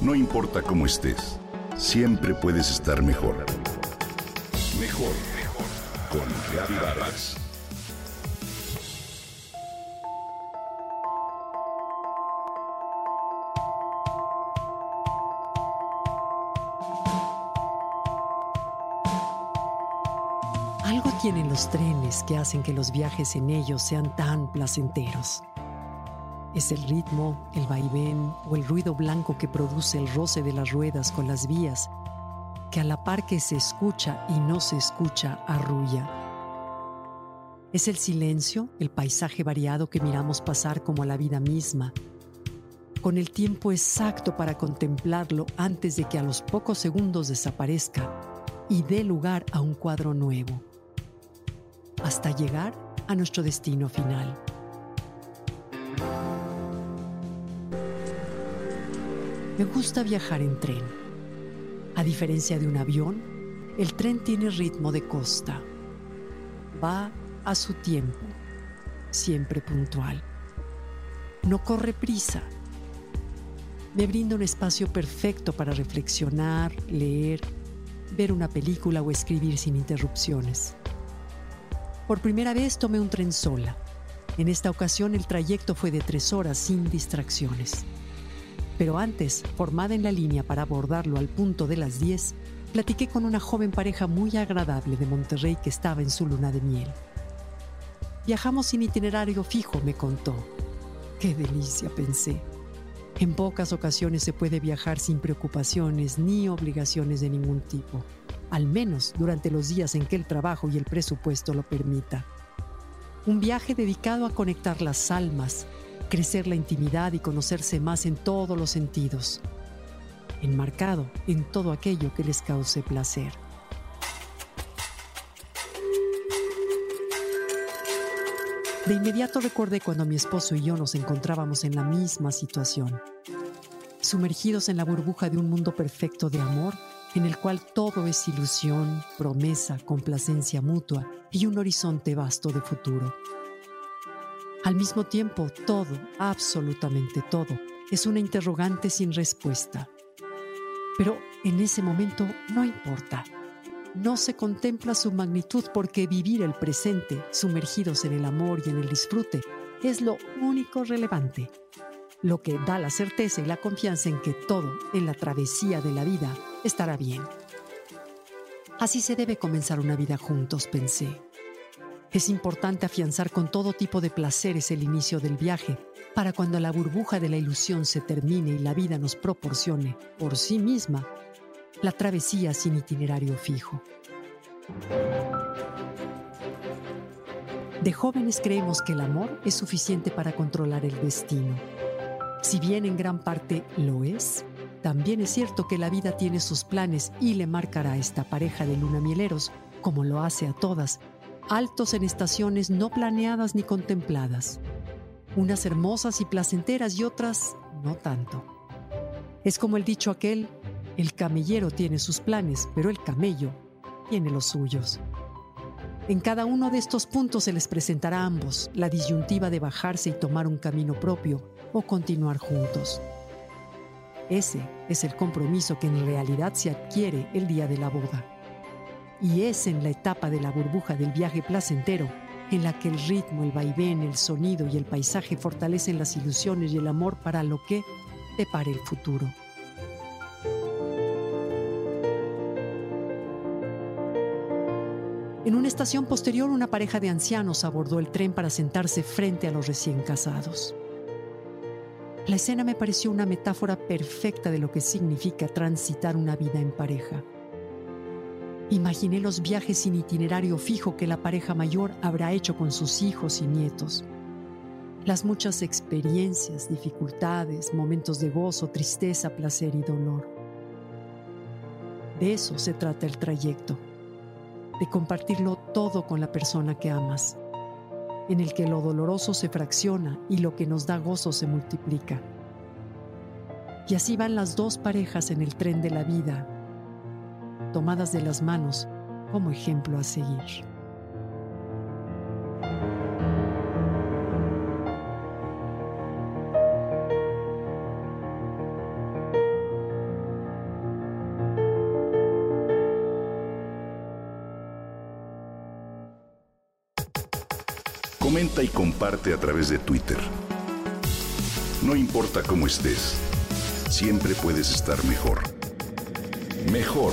No importa cómo estés, siempre puedes estar mejor. Mejor, mejor. Con Reavivadas. Algo tienen los trenes que hacen que los viajes en ellos sean tan placenteros. Es el ritmo, el vaivén o el ruido blanco que produce el roce de las ruedas con las vías, que a la par que se escucha y no se escucha, arrulla. Es el silencio, el paisaje variado que miramos pasar como la vida misma, con el tiempo exacto para contemplarlo antes de que a los pocos segundos desaparezca y dé lugar a un cuadro nuevo, hasta llegar a nuestro destino final. Me gusta viajar en tren. A diferencia de un avión, el tren tiene ritmo de costa. Va a su tiempo, siempre puntual. No corre prisa. Me brinda un espacio perfecto para reflexionar, leer, ver una película o escribir sin interrupciones. Por primera vez tomé un tren sola. En esta ocasión el trayecto fue de tres horas sin distracciones. Pero antes, formada en la línea para abordarlo al punto de las 10, platiqué con una joven pareja muy agradable de Monterrey que estaba en su luna de miel. Viajamos sin itinerario fijo, me contó. Qué delicia, pensé. En pocas ocasiones se puede viajar sin preocupaciones ni obligaciones de ningún tipo, al menos durante los días en que el trabajo y el presupuesto lo permita. Un viaje dedicado a conectar las almas, crecer la intimidad y conocerse más en todos los sentidos, enmarcado en todo aquello que les cause placer. De inmediato recordé cuando mi esposo y yo nos encontrábamos en la misma situación, sumergidos en la burbuja de un mundo perfecto de amor en el cual todo es ilusión, promesa, complacencia mutua y un horizonte vasto de futuro. Al mismo tiempo, todo, absolutamente todo, es una interrogante sin respuesta. Pero en ese momento no importa. No se contempla su magnitud porque vivir el presente, sumergidos en el amor y en el disfrute, es lo único relevante. Lo que da la certeza y la confianza en que todo en la travesía de la vida estará bien. Así se debe comenzar una vida juntos, pensé. Es importante afianzar con todo tipo de placeres el inicio del viaje, para cuando la burbuja de la ilusión se termine y la vida nos proporcione, por sí misma, la travesía sin itinerario fijo. De jóvenes creemos que el amor es suficiente para controlar el destino. Si bien en gran parte lo es, también es cierto que la vida tiene sus planes y le marcará a esta pareja de lunamieleros, como lo hace a todas, altos en estaciones no planeadas ni contempladas, unas hermosas y placenteras y otras no tanto. Es como el dicho aquel, el camellero tiene sus planes, pero el camello tiene los suyos. En cada uno de estos puntos se les presentará a ambos la disyuntiva de bajarse y tomar un camino propio o continuar juntos. Ese es el compromiso que en realidad se adquiere el día de la boda y es en la etapa de la burbuja del viaje placentero en la que el ritmo, el vaivén, el sonido y el paisaje fortalecen las ilusiones y el amor para lo que depare el futuro. En una estación posterior, una pareja de ancianos abordó el tren para sentarse frente a los recién casados. La escena me pareció una metáfora perfecta de lo que significa transitar una vida en pareja. Imaginé los viajes sin itinerario fijo que la pareja mayor habrá hecho con sus hijos y nietos. Las muchas experiencias, dificultades, momentos de gozo, tristeza, placer y dolor. De eso se trata el trayecto, de compartirlo todo con la persona que amas, en el que lo doloroso se fracciona y lo que nos da gozo se multiplica. Y así van las dos parejas en el tren de la vida, tomadas de las manos como ejemplo a seguir. Comenta y comparte a través de Twitter. No importa cómo estés, siempre puedes estar mejor. Mejor